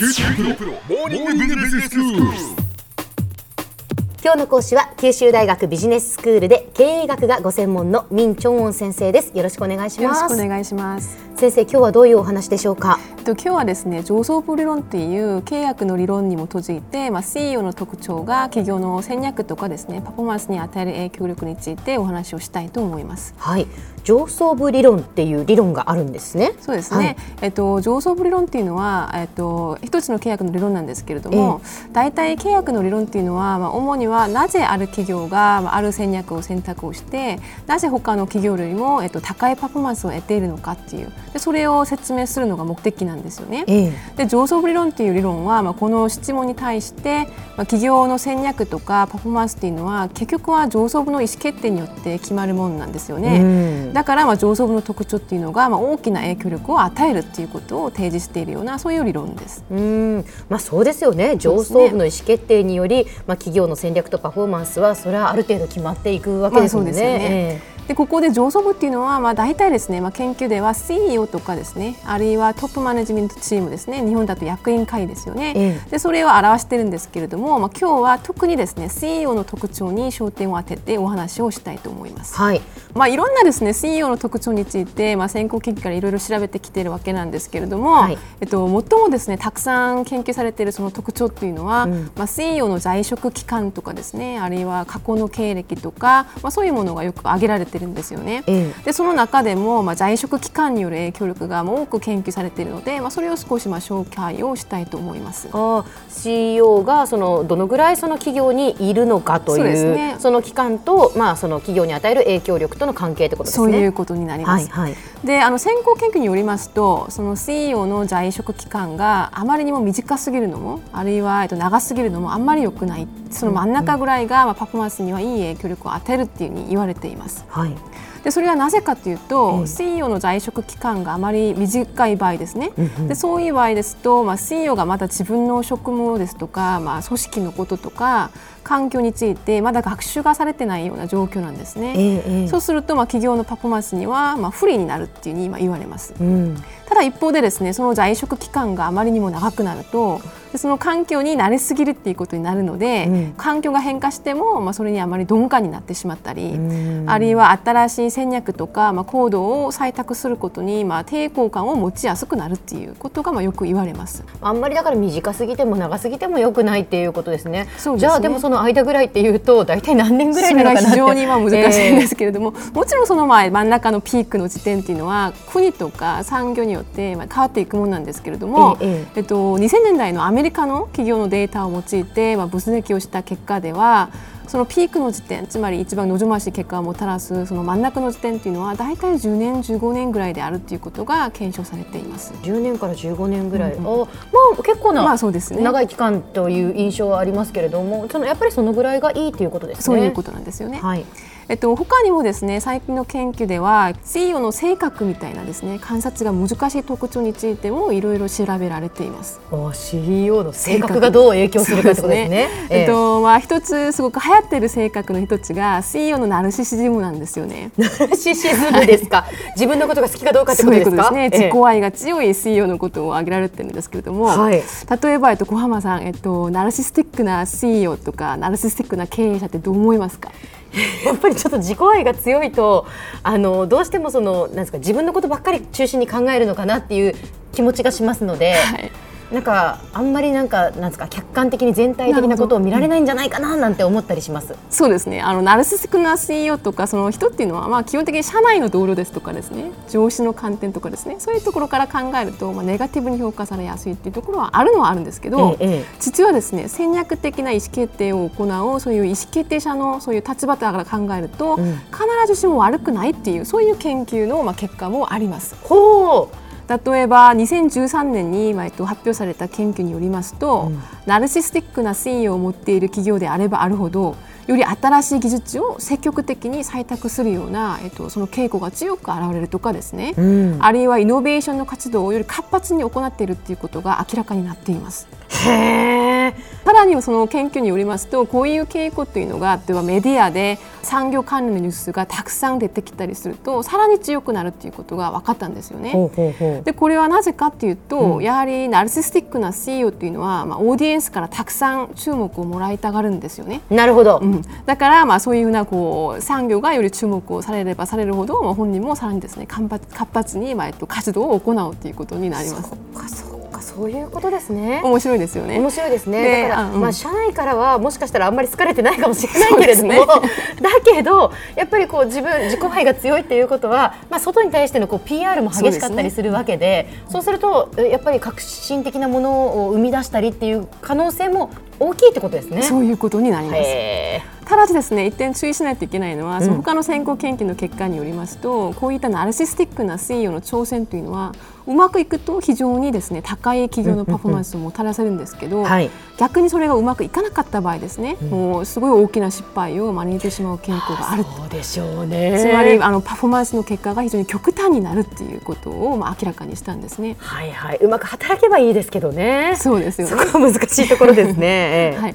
九州大学モーニングビジネススクール。今日の講師は九州大学ビジネススクールで経営学がご専門のミンチョンウォン先生ですよろしくお願いしよろしますくお願いします。先生今日はどういうお話でしょうか？えっと今日はですね上層部理論っていう契約の理論に基づいて、まあ CEO の特徴が企業の戦略とかですねパフォーマンスに与える影響力についてお話をしたいと思います。はい上層部理論っていう理論があるんですね。そうですね、えっと、上層部理論っていうのは、えっと、一つの契約の理論なんですけれども、大体契約の理論っていうのは、まあ、主にはなぜある企業がまあある戦略を選択をしてなぜ他の企業よりも、えっと、高いパフォーマンスを得ているのかっていう。でそれを説明するのが目的なんですよね。ええ。で上層部理論っていう理論は、まあ、この質問に対して、まあ、企業の戦略とかパフォーマンスっていうのは結局は上層部の意思決定によって決まるものなんですよね。うんだからまあ上層部の特徴っていうのがまあ大きな影響力を与えるっていうことを提示しているようなそういう理論です。うん。まあそうですよね。上層部の意思決定により、まあ企業の戦略とパフォーマンスはそれはある程度決まっていくわけですもんね。まあそうですよね。えでここで上層部っていうのは、まあ、大体ですね、まあ、研究では CEO とかですねあるいはトップマネジメントチームですね日本だと役員会ですよね、えでそれを表してるんですけれども、まあ、今日は特にですね CEO の特徴に焦点を当ててお話をしたいと思います。はい。まあ、いろんなですね CEO の特徴について、まあ、先行研究からいろいろ調べてきているわけなんですけれども、はい。えっと、最もですねたくさん研究されているその特徴っていうのは、うん。まあ、CEO の在職期間とかですねあるいは過去の経歴とか、まあ、そういうものがよく挙げられてるんですよね。ええでその中でも、まあ、在職期間による影響力が多く研究されているので、まあ、それを少しまあ紹介をしたいと思います。あ CEO がそのどのぐらいその企業にいるのかというそうですねその期間と、まあ、その企業に与える影響力との関係ってことですね。そういうことになります。はいはいであの先行研究によりますとその CEO の在職期間があまりにも短すぎるのもあるいは、えっと、長すぎるのもあんまり良くないその真ん中ぐらいが、パフォーマンスにはいい影響力を与えるっていうふうに言われています。はいでそれはなぜかというと、ええ。CEO の在職期間があまり短い場合ですね、でそういう場合ですと、まあ、CEO がまだ自分の職務ですとか、まあ、組織のこととか環境についてまだ学習がされてないような状況なんですね。ええええ。そうすると、まあ、企業のパフォーマンスには、まあ、不利になるっていうに今言われます。うん。ただ一方でですねその在職期間があまりにも長くなるとでその環境に慣れすぎるっていうことになるので、うん。環境が変化しても、まあ、それにあまり鈍感になってしまったり、うん。あるいは新しい戦略とか、まあ、行動を採択することに、まあ、抵抗感を持ちやすくなるっていうことが、まあ、よく言われます。あんまりだから短すぎても長すぎても良くないっていうことですね。ねじゃあでもその間ぐらいっていうと大体何年ぐらいなのかなって非常にまあ難しいんですけれども、もちろんその前真ん中のピークの時点っていうのは国とか産業によってまあ変わっていくものなんですけれども、えええっと、2000年代のアメリカの企業のデータを用いて、まあ、分析をした結果ではそのピークの時点つまり一番望ましい結果をもたらすその真ん中の時点っていうのは大体10年15年ぐらいであるっていうことが検証されています。10年から15年ぐらい、うんあまあ結構な、まあそうですね長い期間という印象はありますけれどもそのやっぱりそのぐらいがいいということですね。そういうことなんですよね。はいえっと、他にもですね最近の研究では CEO の性格みたいなですね観察が難しい特徴についてもいろいろ調べられています。お CEO の性格がどう影響するかってことですね。えっとまあ、一つすごく流行っている性格の一つが CEO のナルシシズムなんですよね。ナルシシズムですか？自分のことが好きかどうかってこそういうとですか。ことですね。自己愛が強い CEO のことを挙げられてるんですけれども、はい例えば、えっと、小浜さん、えっと、ナルシスティックな CEO とかナルシスティックな経営者ってどう思いますか？やっぱりちょっと自己愛が強いとあのどうしてもそのなんですか自分のことばっかり中心に考えるのかなっていう気持ちがしますので、はい。なんかあんまりなんかなんですか客観的に全体的なことを見られないんじゃないかななんて思ったりします。そうですね。あのナルシスティックな CEO とかその人っていうのは、まあ、基本的に社内の同僚ですとかですね。上司の観点とかですね。そういうところから考えると、まあ、ネガティブに評価されやすいっていうところはあるのはあるんですけど、ええええ。実はですね戦略的な意思決定を行うそういう意思決定者のそういう立場から考えると、うん。必ずしも悪くないっていうそういう研究の、まあ、結果もあります。ほう例えば2013年に、まあえっと、発表された研究によりますと、うんナルシスティックな CEO を持っている企業であればあるほどより新しい技術を積極的に採択するような、えっと、その傾向が強く現れるとかですね、うんあるいはイノベーションの活動をより活発に行っているということが明らかになっています。へえ。ただらにその研究によりますとこういう傾向というのが例えばメディアで産業関連のニュースがたくさん出てきたりするとさらに強くなるっていうことが分かったんですよね。でこれはなぜかっていうと、やはりナルシスティックな CEO っていうのは、まあ、オーディエンスからたくさん注目をもらいたがるんですよね。なるほど、うん、だから、まあ、そういうふうなこう産業がより注目をされればされるほど、まあ、本人もさらにですね活発活発に、まあえっと、活動を行うということになります。そういうことですね。面白いですよね。面白いですね。でだから、あうんまあ社内からはもしかしたらあんまり好かれてないかもしれないけれども、そう だけどやっぱりこう自分自己愛が強いっていうことは、まあ外に対してのこう PR も激しかったりするわけで、そうするとえやっぱり革新的なものを生み出したりっていう可能性も大きいってことですね。そういうことになります。へただしですね一点注意しないといけないのは、その他の先行研究の結果によりますとこういったナルシスティックな CEO の挑戦というのはうまくいくと非常にですね高い企業のパフォーマンスをもたらせるんですけど、ーはい。逆にそれがうまくいかなかった場合ですね、もうすごい大きな失敗を招いてしまう傾向があるそうでしょうね。つまりあのパフォーマンスの結果が非常に極端になるっていうことをまあ明らかにしたんですね。はいはい。うまく働けばいいですけどね。そうですよね。そこは難しいところですね。ええはい。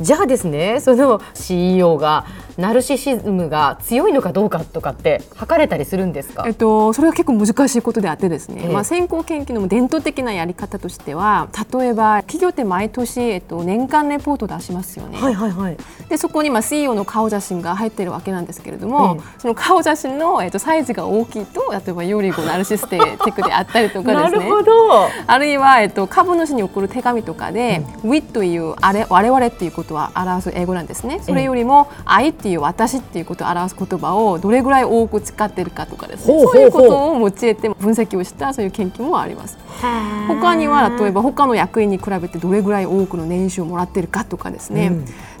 じゃあですね、その CEO がナルシシズムが強いのかどうかとかって測れたりするんですか？えっ。と、それは結構難しいことであってですね、ええまあ、先行研究の伝統的なやり方としては例えば企業って毎年、えっと、年間レポートを出しますよね、はいはいはい。でそこにまあ CEO の顔写真が入ってるわけなんですけれども、えその顔写真の、えっと、サイズが大きいと例えばよりこうナルシスティックであったりとかなですねるほど。あるいは、えっと、株主に送る手紙とかで、We というあれ我々っていうことは表す英語なんですね。それよりも、I っていう私っていうことを表す言葉をどれぐらい多く使っているかとかですね。そういうことを用いて分析をしたそういう研究もあります。他には例えば他の役員に比べてどれぐらい多くの年収をもらっているかとかですね。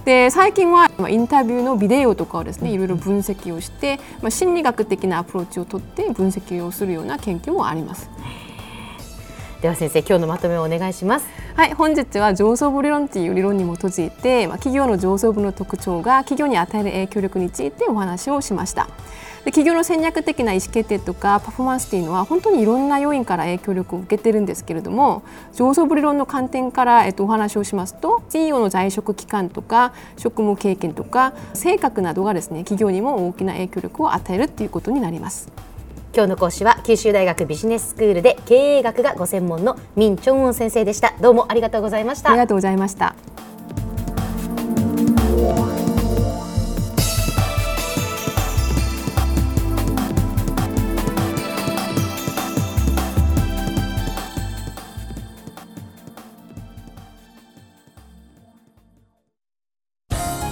で最近はまあインタビューのビデオとかをですねいろいろ分析をして、まあ、心理学的なアプローチをとって分析をするような研究もあります。では先生、今日のまとめをお願いします。はい、本日は上層部理論っていう理論に基づいて、まあ、企業の上層部の特徴が企業に与える影響力についてお話をしました。で企業の戦略的な意思決定とかパフォーマンスっていうのは本当にいろんな要因から影響力を受けてるんですけれども上層部理論の観点から、えっと、お話をしますと CEO の在職期間とか職務経験とか性格などがですね企業にも大きな影響力を与えるっていうことになります。今日の講師は九州大学ビジネススクールで経営学がご専門のミンチョンウォン先生でした。どうもありがとうございましたあり。がとうございました。